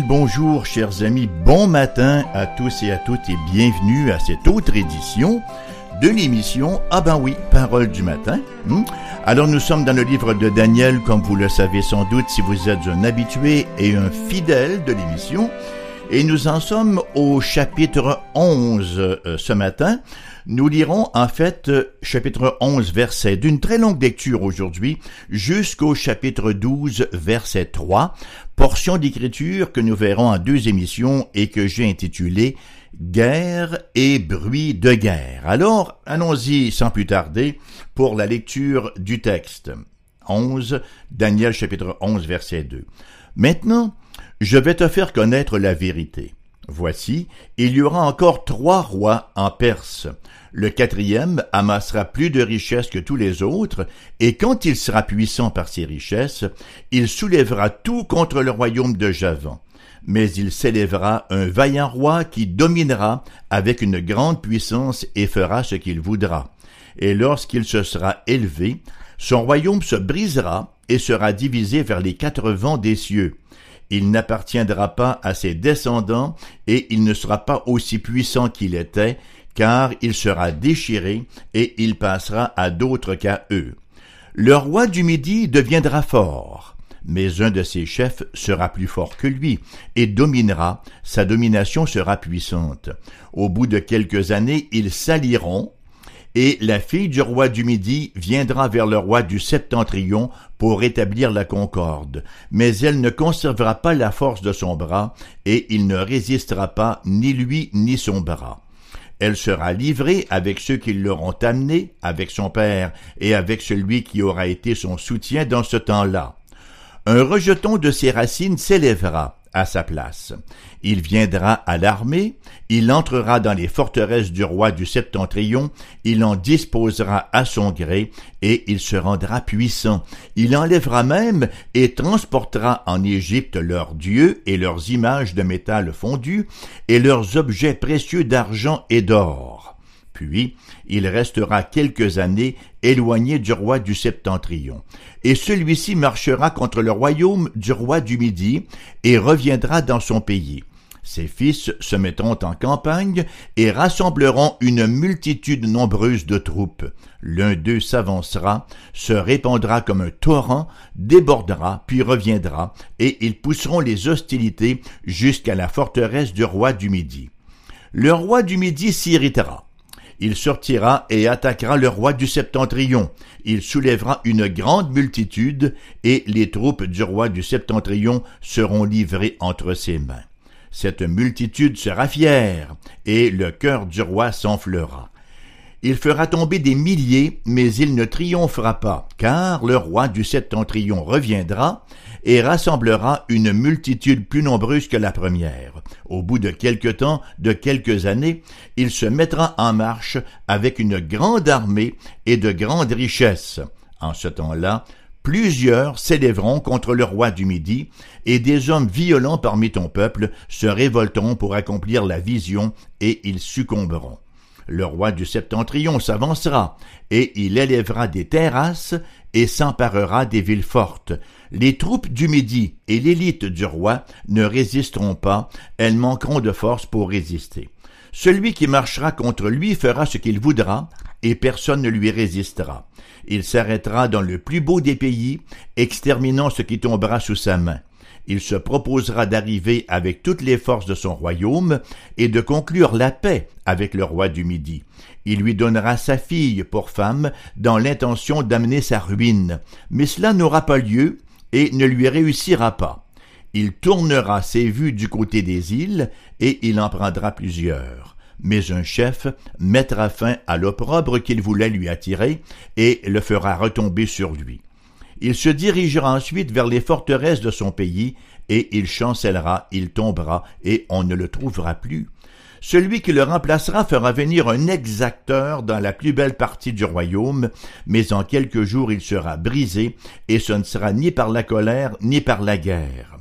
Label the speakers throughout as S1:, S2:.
S1: Bonjour, chers amis. Bon matin à tous et à toutes et bienvenue à cette autre édition de l'émission Ah ben oui, Parole du matin. Hmm? Alors nous sommes dans le livre de Daniel, comme vous le savez sans doute si vous êtes un habitué et un fidèle de l'émission. Et nous en sommes au chapitre 11 euh, ce matin. Nous lirons en fait euh, chapitre 11 verset d'une très longue lecture aujourd'hui jusqu'au chapitre 12 verset 3, portion d'écriture que nous verrons en deux émissions et que j'ai intitulée Guerre et bruit de guerre. Alors, allons-y sans plus tarder pour la lecture du texte. 11, Daniel chapitre 11 verset 2. Maintenant, je vais te faire connaître la vérité. Voici, il y aura encore trois rois en Perse. Le quatrième amassera plus de richesses que tous les autres, et quand il sera puissant par ses richesses, il soulèvera tout contre le royaume de Javan. Mais il s'élèvera un vaillant roi qui dominera avec une grande puissance et fera ce qu'il voudra. Et lorsqu'il se sera élevé, son royaume se brisera et sera divisé vers les quatre vents des cieux il n'appartiendra pas à ses descendants, et il ne sera pas aussi puissant qu'il était, car il sera déchiré, et il passera à d'autres qu'à eux. Le roi du Midi deviendra fort, mais un de ses chefs sera plus fort que lui, et dominera, sa domination sera puissante. Au bout de quelques années, ils s'allieront, et la fille du roi du Midi viendra vers le roi du Septentrion pour établir la concorde, mais elle ne conservera pas la force de son bras, et il ne résistera pas ni lui ni son bras. Elle sera livrée avec ceux qui l'auront amenée, avec son père et avec celui qui aura été son soutien dans ce temps-là. Un rejeton de ses racines s'élèvera, à sa place. Il viendra à l'armée, il entrera dans les forteresses du roi du septentrion, il en disposera à son gré, et il se rendra puissant. Il enlèvera même et transportera en Égypte leurs dieux et leurs images de métal fondu, et leurs objets précieux d'argent et d'or. Puis il restera quelques années éloigné du roi du septentrion. Et celui-ci marchera contre le royaume du roi du Midi, et reviendra dans son pays. Ses fils se mettront en campagne et rassembleront une multitude nombreuse de troupes. L'un d'eux s'avancera, se répandra comme un torrent, débordera, puis reviendra, et ils pousseront les hostilités jusqu'à la forteresse du roi du Midi. Le roi du Midi s'irritera il sortira et attaquera le roi du septentrion. Il soulèvera une grande multitude, et les troupes du roi du septentrion seront livrées entre ses mains. Cette multitude sera fière, et le cœur du roi s'enflera. Il fera tomber des milliers, mais il ne triomphera pas, car le roi du septentrion reviendra et rassemblera une multitude plus nombreuse que la première. Au bout de quelque temps, de quelques années, il se mettra en marche avec une grande armée et de grandes richesses. En ce temps-là, plusieurs s'élèveront contre le roi du Midi, et des hommes violents parmi ton peuple se révolteront pour accomplir la vision, et ils succomberont. Le roi du septentrion s'avancera, et il élèvera des terrasses et s'emparera des villes fortes. Les troupes du Midi et l'élite du roi ne résisteront pas, elles manqueront de force pour résister. Celui qui marchera contre lui fera ce qu'il voudra, et personne ne lui résistera. Il s'arrêtera dans le plus beau des pays, exterminant ce qui tombera sous sa main il se proposera d'arriver avec toutes les forces de son royaume et de conclure la paix avec le roi du Midi. Il lui donnera sa fille pour femme dans l'intention d'amener sa ruine, mais cela n'aura pas lieu et ne lui réussira pas. Il tournera ses vues du côté des îles et il en prendra plusieurs. Mais un chef mettra fin à l'opprobre qu'il voulait lui attirer et le fera retomber sur lui. Il se dirigera ensuite vers les forteresses de son pays, et il chancellera, il tombera, et on ne le trouvera plus. Celui qui le remplacera fera venir un exacteur dans la plus belle partie du royaume, mais en quelques jours il sera brisé, et ce ne sera ni par la colère ni par la guerre.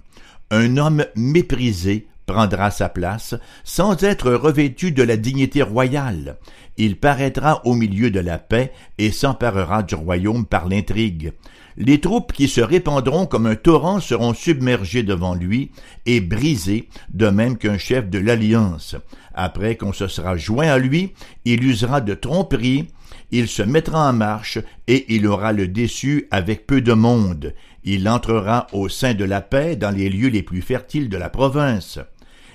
S1: Un homme méprisé prendra sa place, sans être revêtu de la dignité royale. Il paraîtra au milieu de la paix et s'emparera du royaume par l'intrigue. Les troupes qui se répandront comme un torrent seront submergées devant lui et brisées, de même qu'un chef de l'alliance. Après qu'on se sera joint à lui, il usera de tromperie, il se mettra en marche, et il aura le déçu avec peu de monde. Il entrera au sein de la paix dans les lieux les plus fertiles de la province.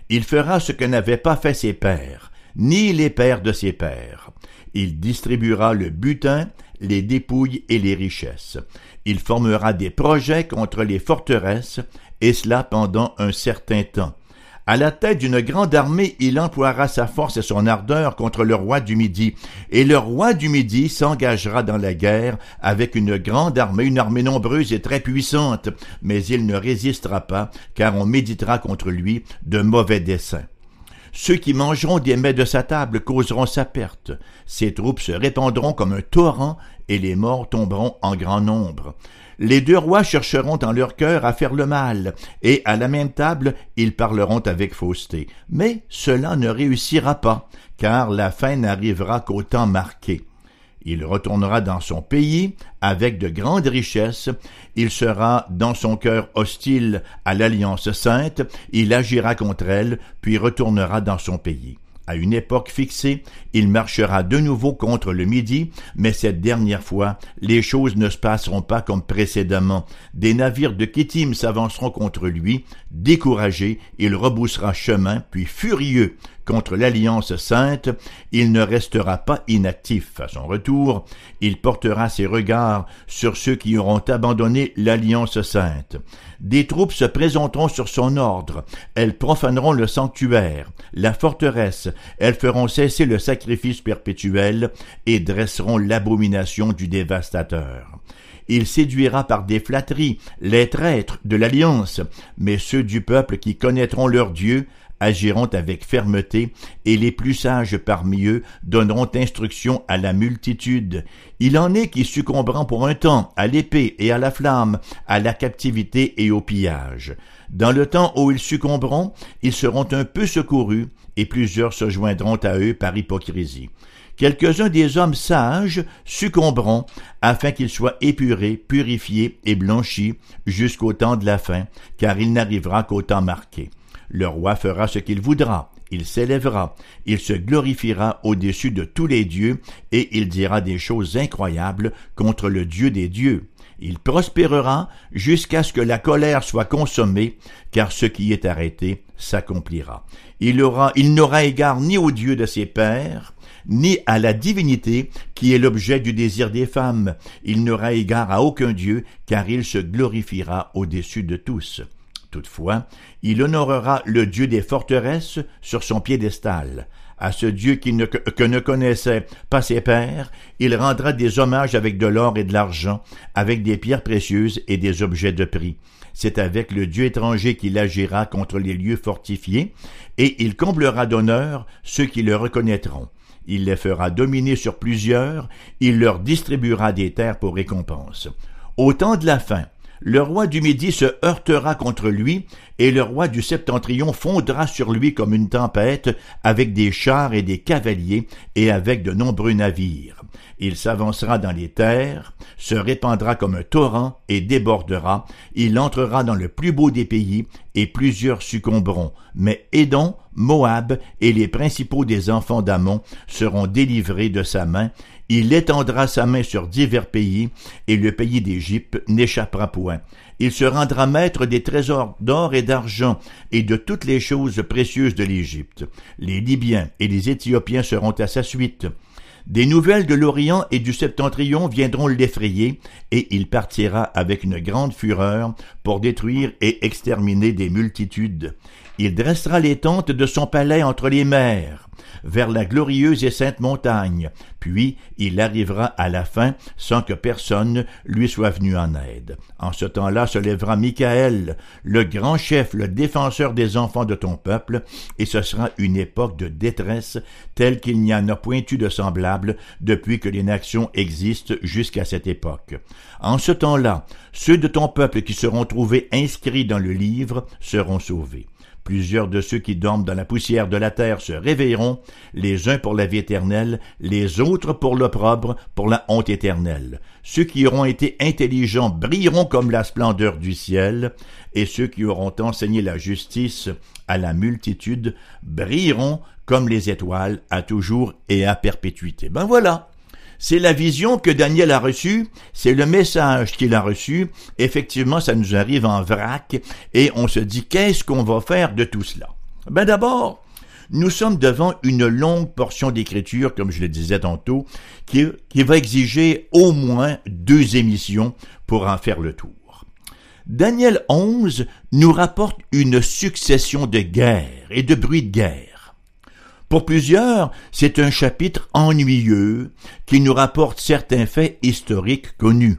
S1: Il fera ce que n'avaient pas fait ses pères, ni les pères de ses pères. Il distribuera le butin, les dépouilles et les richesses. Il formera des projets contre les forteresses, et cela pendant un certain temps. À la tête d'une grande armée, il emploiera sa force et son ardeur contre le roi du Midi, et le roi du Midi s'engagera dans la guerre avec une grande armée, une armée nombreuse et très puissante, mais il ne résistera pas, car on méditera contre lui de mauvais desseins. Ceux qui mangeront des mets de sa table causeront sa perte. Ses troupes se répandront comme un torrent, et les morts tomberont en grand nombre. Les deux rois chercheront en leur cœur à faire le mal, et à la même table ils parleront avec fausseté. Mais cela ne réussira pas, car la fin n'arrivera qu'au temps marqué. Il retournera dans son pays avec de grandes richesses, il sera dans son cœur hostile à l'Alliance sainte, il agira contre elle, puis retournera dans son pays. À une époque fixée, il marchera de nouveau contre le Midi, mais cette dernière fois, les choses ne se passeront pas comme précédemment. Des navires de Kittim s'avanceront contre lui. Découragé, il reboussera chemin, puis furieux contre l'Alliance sainte, il ne restera pas inactif. À son retour, il portera ses regards sur ceux qui auront abandonné l'Alliance sainte. Des troupes se présenteront sur son ordre. Elles profaneront le sanctuaire, la forteresse. Elles feront cesser le sacrifice perpétuel et dresseront l'abomination du dévastateur. Il séduira par des flatteries les traîtres de l'alliance, mais ceux du peuple qui connaîtront leur Dieu agiront avec fermeté, et les plus sages parmi eux donneront instruction à la multitude. Il en est qui succomberont pour un temps à l'épée et à la flamme, à la captivité et au pillage. Dans le temps où ils succomberont, ils seront un peu secourus, et plusieurs se joindront à eux par hypocrisie. Quelques-uns des hommes sages succomberont afin qu'ils soient épurés, purifiés et blanchis jusqu'au temps de la fin, car il n'arrivera qu'au temps marqué. Le roi fera ce qu'il voudra, il s'élèvera, il se glorifiera au-dessus de tous les dieux, et il dira des choses incroyables contre le Dieu des dieux. Il prospérera jusqu'à ce que la colère soit consommée, car ce qui est arrêté s'accomplira. Il aura, il n'aura égard ni au Dieu de ses pères, ni à la divinité qui est l'objet du désir des femmes. Il n'aura égard à aucun Dieu, car il se glorifiera au-dessus de tous. Toutefois, il honorera le Dieu des forteresses sur son piédestal. À ce Dieu ne, que ne connaissait pas ses pères, il rendra des hommages avec de l'or et de l'argent, avec des pierres précieuses et des objets de prix. C'est avec le Dieu étranger qu'il agira contre les lieux fortifiés, et il comblera d'honneur ceux qui le reconnaîtront. Il les fera dominer sur plusieurs, il leur distribuera des terres pour récompense. Au temps de la fin, le roi du Midi se heurtera contre lui, et le roi du Septentrion fondra sur lui comme une tempête, avec des chars et des cavaliers, et avec de nombreux navires. Il s'avancera dans les terres, se répandra comme un torrent, et débordera, il entrera dans le plus beau des pays, et plusieurs succomberont. Mais Édon, Moab et les principaux des enfants d'Amon seront délivrés de sa main, il étendra sa main sur divers pays, et le pays d'Égypte n'échappera point. Il se rendra maître des trésors d'or et d'argent, et de toutes les choses précieuses de l'Égypte. Les Libyens et les Éthiopiens seront à sa suite. Des nouvelles de l'Orient et du Septentrion viendront l'effrayer, et il partira avec une grande fureur pour détruire et exterminer des multitudes. Il dressera les tentes de son palais entre les mers vers la glorieuse et sainte montagne, puis il arrivera à la fin sans que personne lui soit venu en aide. En ce temps-là se lèvera Michael, le grand chef, le défenseur des enfants de ton peuple, et ce sera une époque de détresse telle qu'il n'y en a point eu de semblable depuis que les nations existent jusqu'à cette époque. En ce temps-là, ceux de ton peuple qui seront inscrits dans le livre seront sauvés. Plusieurs de ceux qui dorment dans la poussière de la terre se réveilleront, les uns pour la vie éternelle, les autres pour l'opprobre, pour la honte éternelle. Ceux qui auront été intelligents brilleront comme la splendeur du ciel, et ceux qui auront enseigné la justice à la multitude brilleront comme les étoiles à toujours et à perpétuité. Ben voilà. C'est la vision que Daniel a reçue, c'est le message qu'il a reçu. Effectivement, ça nous arrive en vrac et on se dit qu'est-ce qu'on va faire de tout cela? Ben d'abord, nous sommes devant une longue portion d'écriture, comme je le disais tantôt, qui, va exiger au moins deux émissions pour en faire le tour. Daniel 11 nous rapporte une succession de guerres et de bruits de guerre. Pour plusieurs, c'est un chapitre ennuyeux qui nous rapporte certains faits historiques connus.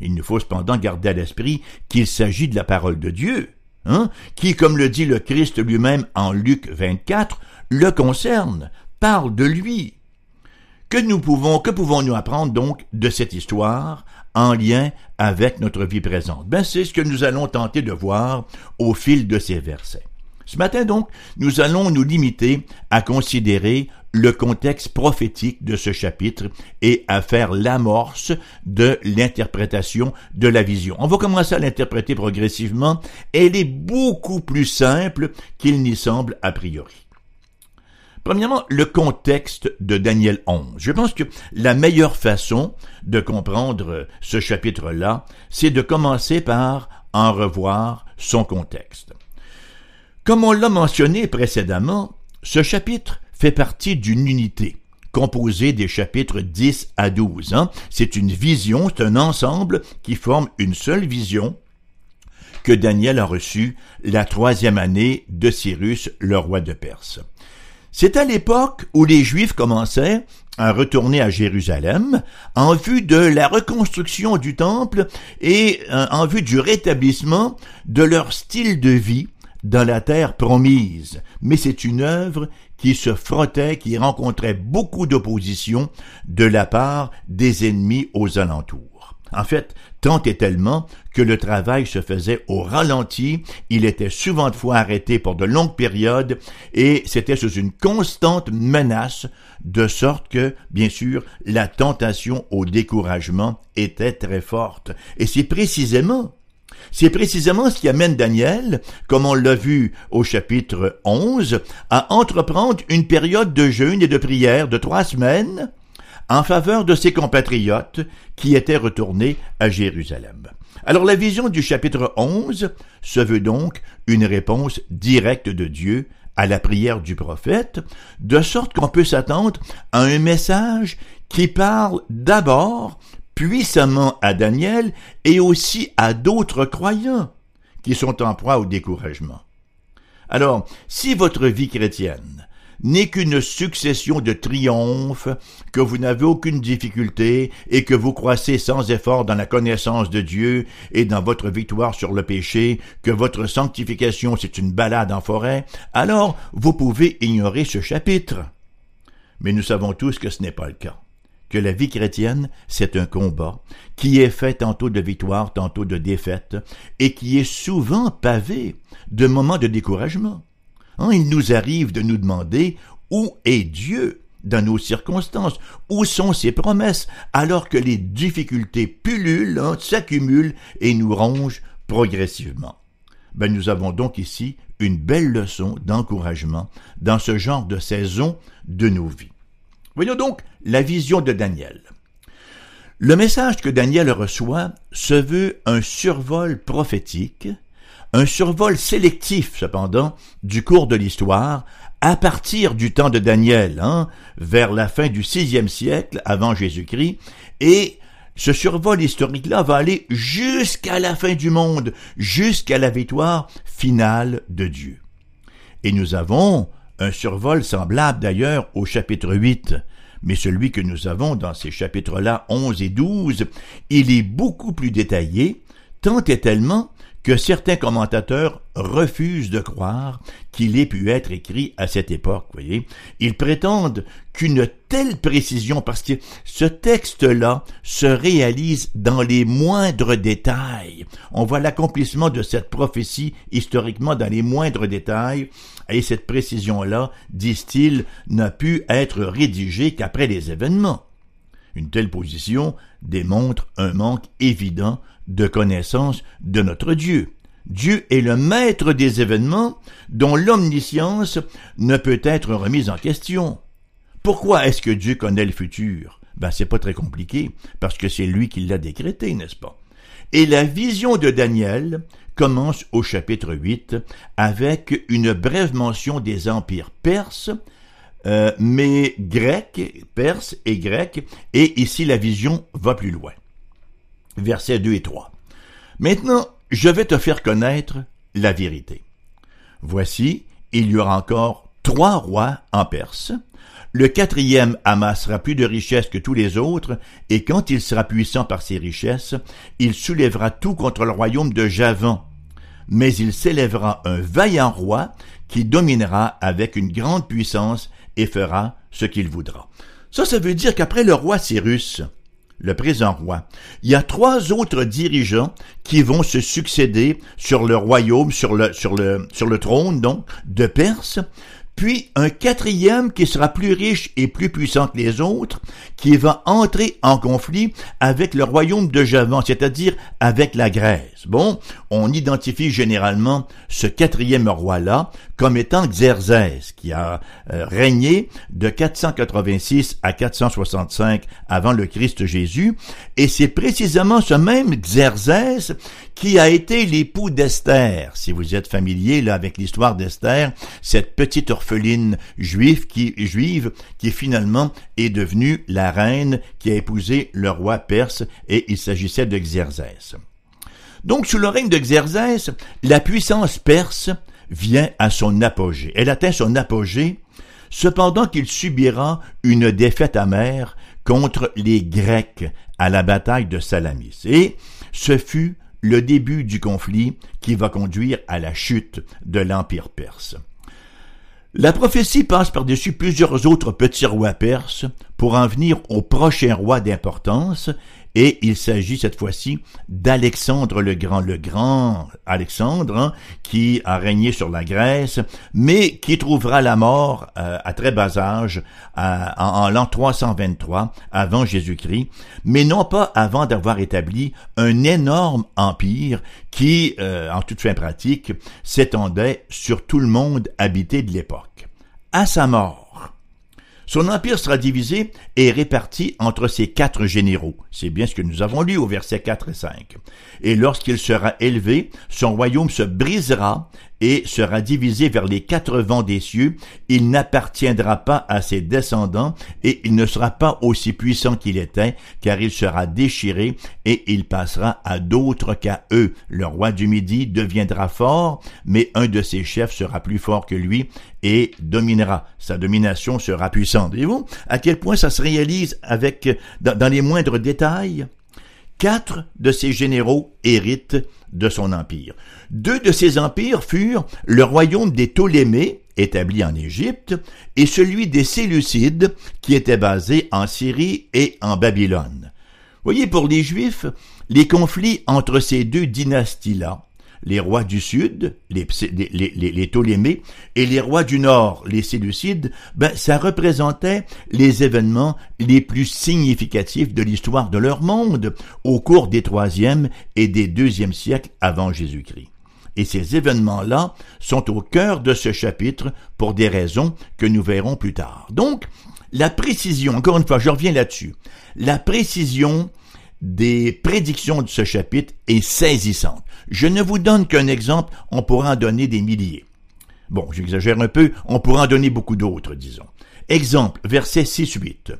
S1: Il nous faut cependant garder à l'esprit qu'il s'agit de la parole de Dieu, hein, qui, comme le dit le Christ lui-même en Luc 24, le concerne, parle de lui. Que nous pouvons, que pouvons-nous apprendre donc de cette histoire en lien avec notre vie présente? Ben, c'est ce que nous allons tenter de voir au fil de ces versets. Ce matin donc, nous allons nous limiter à considérer le contexte prophétique de ce chapitre et à faire l'amorce de l'interprétation de la vision. On va commencer à l'interpréter progressivement. Elle est beaucoup plus simple qu'il n'y semble a priori. Premièrement, le contexte de Daniel 11. Je pense que la meilleure façon de comprendre ce chapitre-là, c'est de commencer par en revoir son contexte. Comme on l'a mentionné précédemment, ce chapitre fait partie d'une unité composée des chapitres 10 à 12. Hein. C'est une vision, c'est un ensemble qui forme une seule vision que Daniel a reçue la troisième année de Cyrus, le roi de Perse. C'est à l'époque où les Juifs commençaient à retourner à Jérusalem en vue de la reconstruction du temple et euh, en vue du rétablissement de leur style de vie dans la terre promise, mais c'est une œuvre qui se frottait, qui rencontrait beaucoup d'opposition de la part des ennemis aux alentours. En fait, tant et tellement que le travail se faisait au ralenti, il était souvent de fois arrêté pour de longues périodes, et c'était sous une constante menace, de sorte que, bien sûr, la tentation au découragement était très forte. Et c'est précisément c'est précisément ce qui amène Daniel, comme on l'a vu au chapitre 11, à entreprendre une période de jeûne et de prière de trois semaines en faveur de ses compatriotes qui étaient retournés à Jérusalem. Alors la vision du chapitre 11 se veut donc une réponse directe de Dieu à la prière du prophète, de sorte qu'on peut s'attendre à un message qui parle d'abord puissamment à Daniel et aussi à d'autres croyants qui sont en proie au découragement. Alors, si votre vie chrétienne n'est qu'une succession de triomphes, que vous n'avez aucune difficulté et que vous croissez sans effort dans la connaissance de Dieu et dans votre victoire sur le péché, que votre sanctification c'est une balade en forêt, alors vous pouvez ignorer ce chapitre. Mais nous savons tous que ce n'est pas le cas que la vie chrétienne, c'est un combat qui est fait tantôt de victoire, tantôt de défaite, et qui est souvent pavé de moments de découragement. Hein, il nous arrive de nous demander où est Dieu dans nos circonstances, où sont ses promesses, alors que les difficultés pullulent, hein, s'accumulent et nous rongent progressivement. Ben, nous avons donc ici une belle leçon d'encouragement dans ce genre de saison de nos vies. Voyons donc la vision de Daniel. Le message que Daniel reçoit se veut un survol prophétique, un survol sélectif cependant du cours de l'histoire à partir du temps de Daniel, hein, vers la fin du sixième siècle avant Jésus-Christ, et ce survol historique-là va aller jusqu'à la fin du monde, jusqu'à la victoire finale de Dieu. Et nous avons un survol semblable d'ailleurs au chapitre 8, mais celui que nous avons dans ces chapitres-là 11 et 12, il est beaucoup plus détaillé, tant et tellement que certains commentateurs refusent de croire qu'il ait pu être écrit à cette époque, voyez. Ils prétendent qu'une telle précision, parce que ce texte-là se réalise dans les moindres détails. On voit l'accomplissement de cette prophétie historiquement dans les moindres détails, et cette précision-là, disent-ils, n'a pu être rédigée qu'après les événements. Une telle position démontre un manque évident de connaissance de notre Dieu. Dieu est le maître des événements dont l'omniscience ne peut être remise en question. Pourquoi est-ce que Dieu connaît le futur? Ben, c'est pas très compliqué, parce que c'est lui qui l'a décrété, n'est-ce pas? Et la vision de Daniel commence au chapitre 8 avec une brève mention des empires perses, euh, mais grec, perse et grec, et ici la vision va plus loin. Versets 2 et 3. Maintenant, je vais te faire connaître la vérité. Voici, il y aura encore trois rois en Perse. Le quatrième amassera plus de richesses que tous les autres, et quand il sera puissant par ses richesses, il soulèvera tout contre le royaume de Javan. Mais il s'élèvera un vaillant roi qui dominera avec une grande puissance et fera ce qu'il voudra. Ça, ça veut dire qu'après le roi Cyrus, le présent roi, il y a trois autres dirigeants qui vont se succéder sur le royaume, sur le, sur le, sur le trône, donc, de Perse, puis un quatrième qui sera plus riche et plus puissant que les autres, qui va entrer en conflit avec le royaume de Javan, c'est-à-dire avec la Grèce. Bon, on identifie généralement ce quatrième roi-là comme étant Xerzès, qui a euh, régné de 486 à 465 avant le Christ Jésus, et c'est précisément ce même Xerzès qui a été l'époux d'Esther? Si vous êtes familier là avec l'histoire d'Esther, cette petite orpheline juive qui juive qui finalement est devenue la reine qui a épousé le roi perse et il s'agissait de Xerzès. Donc sous le règne de Xerzès, la puissance perse vient à son apogée. Elle atteint son apogée cependant qu'il subira une défaite amère contre les Grecs à la bataille de Salamis. Et ce fut le début du conflit qui va conduire à la chute de l'Empire perse. La prophétie passe par-dessus plusieurs autres petits rois perses pour en venir au prochain roi d'importance et il s'agit cette fois-ci d'Alexandre le Grand, le grand Alexandre, hein, qui a régné sur la Grèce, mais qui trouvera la mort euh, à très bas âge, en, l'an 323 avant Jésus-Christ, mais non pas avant d'avoir établi un énorme empire qui, euh, en toute fin pratique, s'étendait sur tout le monde habité de l'époque. À sa mort, son empire sera divisé et réparti entre ses quatre généraux. C'est bien ce que nous avons lu au verset 4 et 5. Et lorsqu'il sera élevé, son royaume se brisera et sera divisé vers les quatre vents des cieux. Il n'appartiendra pas à ses descendants et il ne sera pas aussi puissant qu'il était, car il sera déchiré et il passera à d'autres qu'à eux. Le roi du Midi deviendra fort, mais un de ses chefs sera plus fort que lui et dominera. Sa domination sera puissante. Voyez-vous à quel point ça se réalise avec, dans, les moindres détails? Quatre de ses généraux héritent de son empire. Deux de ces empires furent le royaume des Ptolémées, établi en Égypte, et celui des Séleucides, qui était basé en Syrie et en Babylone. Voyez, pour les Juifs, les conflits entre ces deux dynasties-là les rois du sud, les, Ptolémées, et les rois du nord, les Séleucides, ben, ça représentait les événements les plus significatifs de l'histoire de leur monde au cours des troisième et des deuxième siècles avant Jésus-Christ. Et ces événements-là sont au cœur de ce chapitre pour des raisons que nous verrons plus tard. Donc, la précision, encore une fois, je reviens là-dessus, la précision des prédictions de ce chapitre est saisissante. Je ne vous donne qu'un exemple, on pourra en donner des milliers. Bon, j'exagère un peu, on pourra en donner beaucoup d'autres, disons. Exemple, verset 6-8.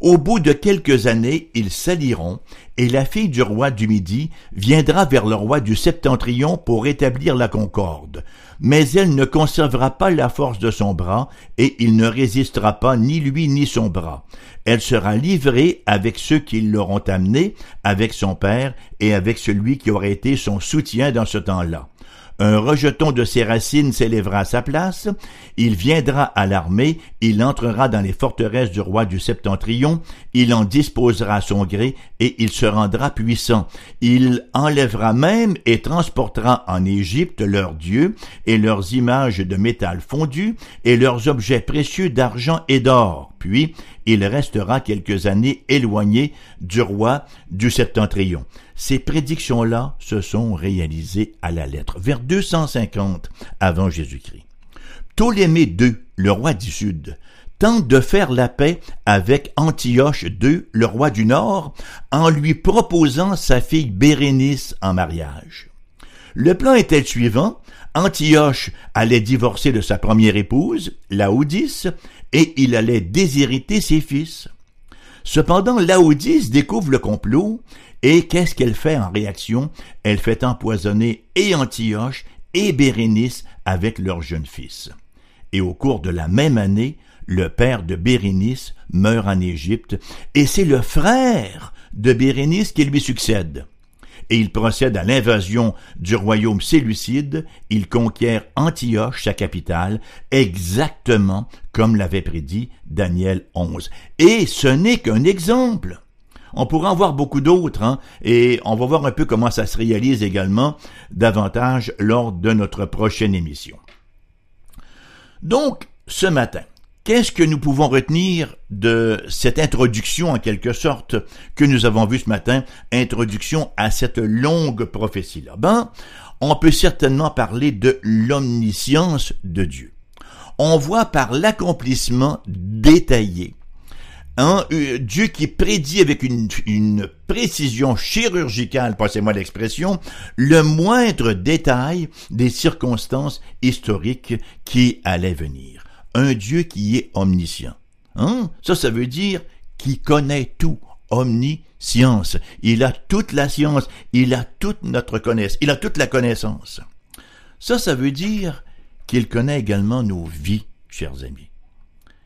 S1: Au bout de quelques années, ils s'allieront, et la fille du roi du Midi viendra vers le roi du Septentrion pour établir la concorde. Mais elle ne conservera pas la force de son bras, et il ne résistera pas ni lui ni son bras. Elle sera livrée avec ceux qui l'auront amenée, avec son père et avec celui qui aurait été son soutien dans ce temps-là. Un rejeton de ses racines s'élèvera à sa place, il viendra à l'armée, il entrera dans les forteresses du roi du septentrion, il en disposera à son gré, et il se rendra puissant. Il enlèvera même et transportera en Égypte leurs dieux, et leurs images de métal fondu, et leurs objets précieux d'argent et d'or. Puis il restera quelques années éloigné du roi du septentrion. Ces prédictions-là se sont réalisées à la lettre, vers 250 avant Jésus-Christ. Ptolémée II, le roi du Sud, tente de faire la paix avec Antioche II, le roi du Nord, en lui proposant sa fille Bérénice en mariage. Le plan était le suivant. Antioche allait divorcer de sa première épouse, Laodice, et il allait déshériter ses fils. Cependant, Laodice découvre le complot et qu'est-ce qu'elle fait en réaction? Elle fait empoisonner et Antioche et Bérénice avec leur jeune fils. Et au cours de la même année, le père de Bérénice meurt en Égypte, et c'est le frère de Bérénice qui lui succède. Et il procède à l'invasion du royaume séleucide, il conquiert Antioche, sa capitale, exactement comme l'avait prédit Daniel 11. Et ce n'est qu'un exemple. On pourra en voir beaucoup d'autres, hein, et on va voir un peu comment ça se réalise également davantage lors de notre prochaine émission. Donc, ce matin, Qu'est-ce que nous pouvons retenir de cette introduction en quelque sorte que nous avons vue ce matin, introduction à cette longue prophétie-là? Ben, on peut certainement parler de l'omniscience de Dieu. On voit par l'accomplissement détaillé un euh, Dieu qui prédit avec une, une précision chirurgicale, passez-moi l'expression, le moindre détail des circonstances historiques qui allaient venir. Un Dieu qui est omniscient. Hein? Ça, ça veut dire qui connaît tout. Omniscience. Il a toute la science. Il a toute notre connaissance. Il a toute la connaissance. Ça, ça veut dire qu'il connaît également nos vies, chers amis.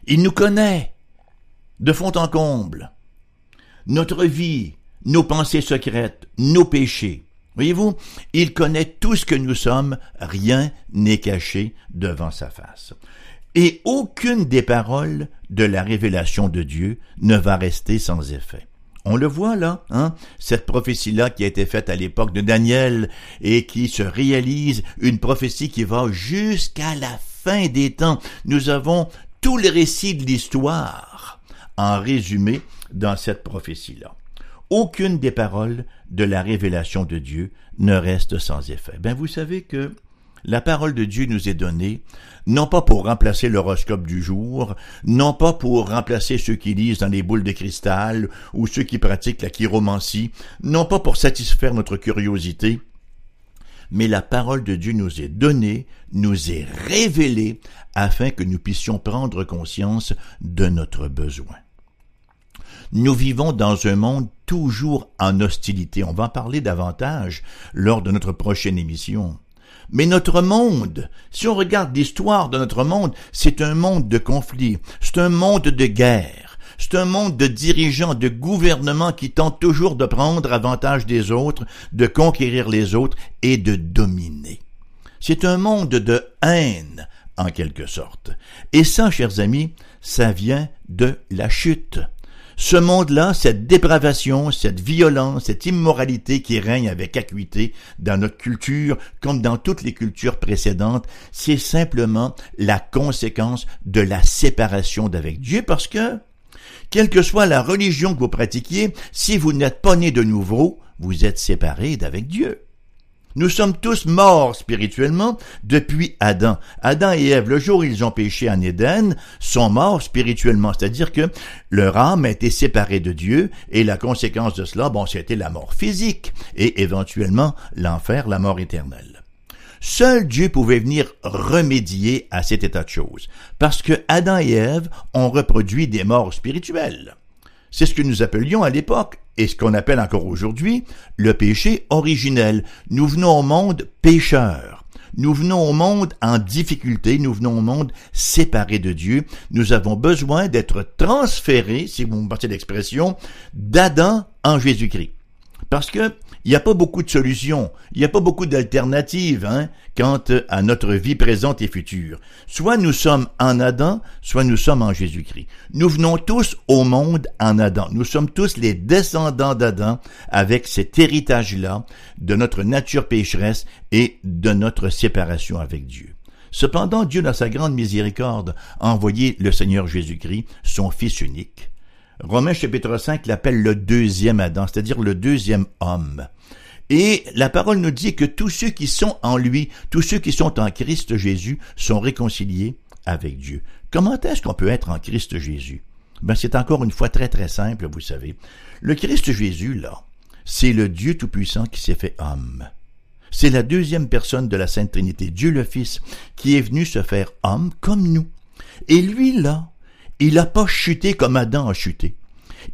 S1: Il nous connaît de fond en comble. Notre vie, nos pensées secrètes, nos péchés. Voyez-vous, il connaît tout ce que nous sommes, rien n'est caché devant sa face. Et aucune des paroles de la révélation de Dieu ne va rester sans effet. On le voit là, hein, cette prophétie-là qui a été faite à l'époque de Daniel et qui se réalise, une prophétie qui va jusqu'à la fin des temps. Nous avons tous les récits de l'histoire en résumé dans cette prophétie-là. Aucune des paroles de la révélation de Dieu ne reste sans effet. Ben, vous savez que la parole de Dieu nous est donnée, non pas pour remplacer l'horoscope du jour, non pas pour remplacer ceux qui lisent dans les boules de cristal ou ceux qui pratiquent la chiromancie, non pas pour satisfaire notre curiosité, mais la parole de Dieu nous est donnée, nous est révélée, afin que nous puissions prendre conscience de notre besoin. Nous vivons dans un monde toujours en hostilité. On va en parler davantage lors de notre prochaine émission. Mais notre monde, si on regarde l'histoire de notre monde, c'est un monde de conflit, c'est un monde de guerre, c'est un monde de dirigeants, de gouvernements qui tentent toujours de prendre avantage des autres, de conquérir les autres et de dominer. C'est un monde de haine, en quelque sorte. Et ça, chers amis, ça vient de la chute ce monde-là, cette dépravation, cette violence, cette immoralité qui règne avec acuité dans notre culture, comme dans toutes les cultures précédentes, c'est simplement la conséquence de la séparation d'avec Dieu parce que, quelle que soit la religion que vous pratiquiez, si vous n'êtes pas né de nouveau, vous êtes séparé d'avec Dieu. Nous sommes tous morts spirituellement depuis Adam. Adam et Ève, le jour où ils ont péché en Éden, sont morts spirituellement, c'est-à-dire que leur âme a été séparée de Dieu et la conséquence de cela, bon, c'était la mort physique et éventuellement l'enfer, la mort éternelle. Seul Dieu pouvait venir remédier à cet état de choses, parce que Adam et Ève ont reproduit des morts spirituelles. C'est ce que nous appelions à l'époque, et ce qu'on appelle encore aujourd'hui, le péché originel. Nous venons au monde pécheurs. Nous venons au monde en difficulté, nous venons au monde séparés de Dieu. Nous avons besoin d'être transférés, si vous me passez l'expression, d'Adam en Jésus-Christ. Parce que il n'y a pas beaucoup de solutions, il n'y a pas beaucoup d'alternatives hein, quant à notre vie présente et future. Soit nous sommes en Adam, soit nous sommes en Jésus-Christ. Nous venons tous au monde en Adam. Nous sommes tous les descendants d'Adam avec cet héritage-là de notre nature pécheresse et de notre séparation avec Dieu. Cependant, Dieu, dans sa grande miséricorde, a envoyé le Seigneur Jésus-Christ, son Fils unique, Romains chapitre 5 l'appelle le deuxième Adam, c'est-à-dire le deuxième homme. Et la parole nous dit que tous ceux qui sont en lui, tous ceux qui sont en Christ Jésus, sont réconciliés avec Dieu. Comment est-ce qu'on peut être en Christ Jésus? Ben, c'est encore une fois très très simple, vous savez. Le Christ Jésus, là, c'est le Dieu Tout-Puissant qui s'est fait homme. C'est la deuxième personne de la Sainte Trinité, Dieu le Fils, qui est venu se faire homme comme nous. Et lui, là, il n'a pas chuté comme Adam a chuté.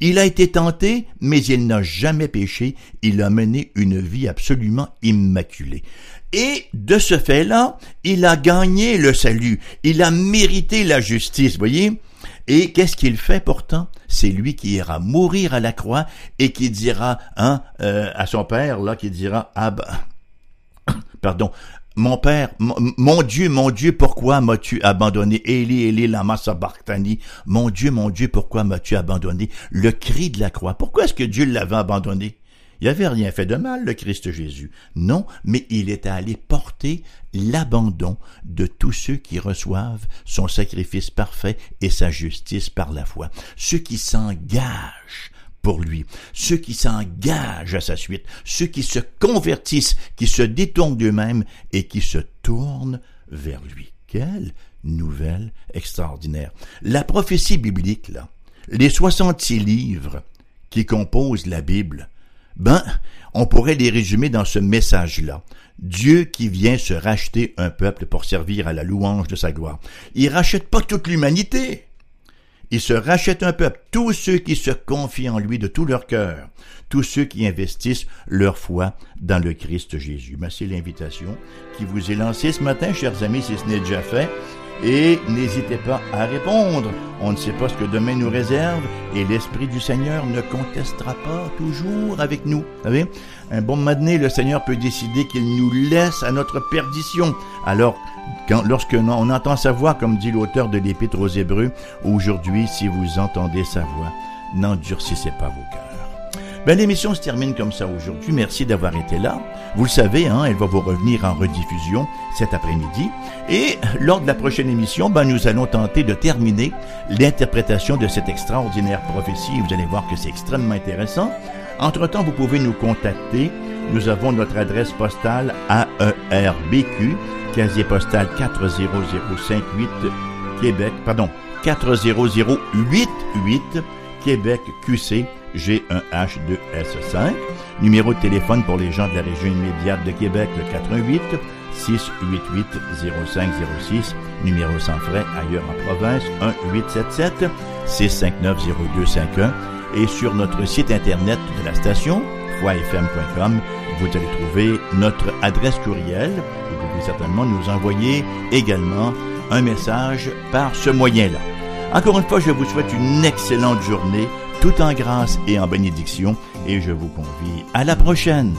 S1: Il a été tenté, mais il n'a jamais péché. Il a mené une vie absolument immaculée. Et de ce fait-là, il a gagné le salut. Il a mérité la justice, voyez? Et qu'est-ce qu'il fait pourtant? C'est lui qui ira mourir à la croix et qui dira hein, euh, à son père là, qui dira ah ben, pardon, mon père, mon Dieu, mon Dieu, pourquoi m'as-tu abandonné? Eli, Eli, lama sabachthani. Mon Dieu, mon Dieu, pourquoi m'as-tu abandonné? Le cri de la croix. Pourquoi est-ce que Dieu l'avait abandonné? Il avait rien fait de mal, le Christ Jésus. Non, mais il est allé porter l'abandon de tous ceux qui reçoivent son sacrifice parfait et sa justice par la foi. Ceux qui s'engagent pour lui. Ceux qui s'engagent à sa suite, ceux qui se convertissent, qui se détournent d'eux-mêmes et qui se tournent vers lui. Quelle nouvelle extraordinaire. La prophétie biblique, là, les 66 livres qui composent la Bible, ben, on pourrait les résumer dans ce message-là. Dieu qui vient se racheter un peuple pour servir à la louange de sa gloire. Il rachète pas toute l'humanité. Il se rachète un peuple, tous ceux qui se confient en lui de tout leur cœur, tous ceux qui investissent leur foi dans le Christ Jésus. Mais c'est l'invitation qui vous est lancée ce matin, chers amis, si ce n'est déjà fait. Et n'hésitez pas à répondre. On ne sait pas ce que demain nous réserve et l'Esprit du Seigneur ne contestera pas toujours avec nous. Vous savez, un bon moment le Seigneur peut décider qu'il nous laisse à notre perdition. Alors, quand, lorsque on entend sa voix, comme dit l'auteur de l'Épître aux Hébreux, aujourd'hui, si vous entendez sa voix, n'endurcissez pas vos cœurs. Ben, l'émission se termine comme ça aujourd'hui. Merci d'avoir été là. Vous le savez, hein, elle va vous revenir en rediffusion cet après-midi. Et lors de la prochaine émission, ben, nous allons tenter de terminer l'interprétation de cette extraordinaire prophétie. Vous allez voir que c'est extrêmement intéressant. Entre-temps, vous pouvez nous contacter. Nous avons notre adresse postale AERBQ, casier postal 40058 Québec, pardon, 40088 Québec QC G1H2S5. Numéro de téléphone pour les gens de la région immédiate de Québec, le 88 688 0506. Numéro sans frais ailleurs en province, 1 877 659 0251. Et sur notre site internet de la station, foifm.com, vous allez trouver notre adresse courriel. Vous pouvez certainement nous envoyer également un message par ce moyen-là. Encore une fois, je vous souhaite une excellente journée, tout en grâce et en bénédiction, et je vous convie à la prochaine.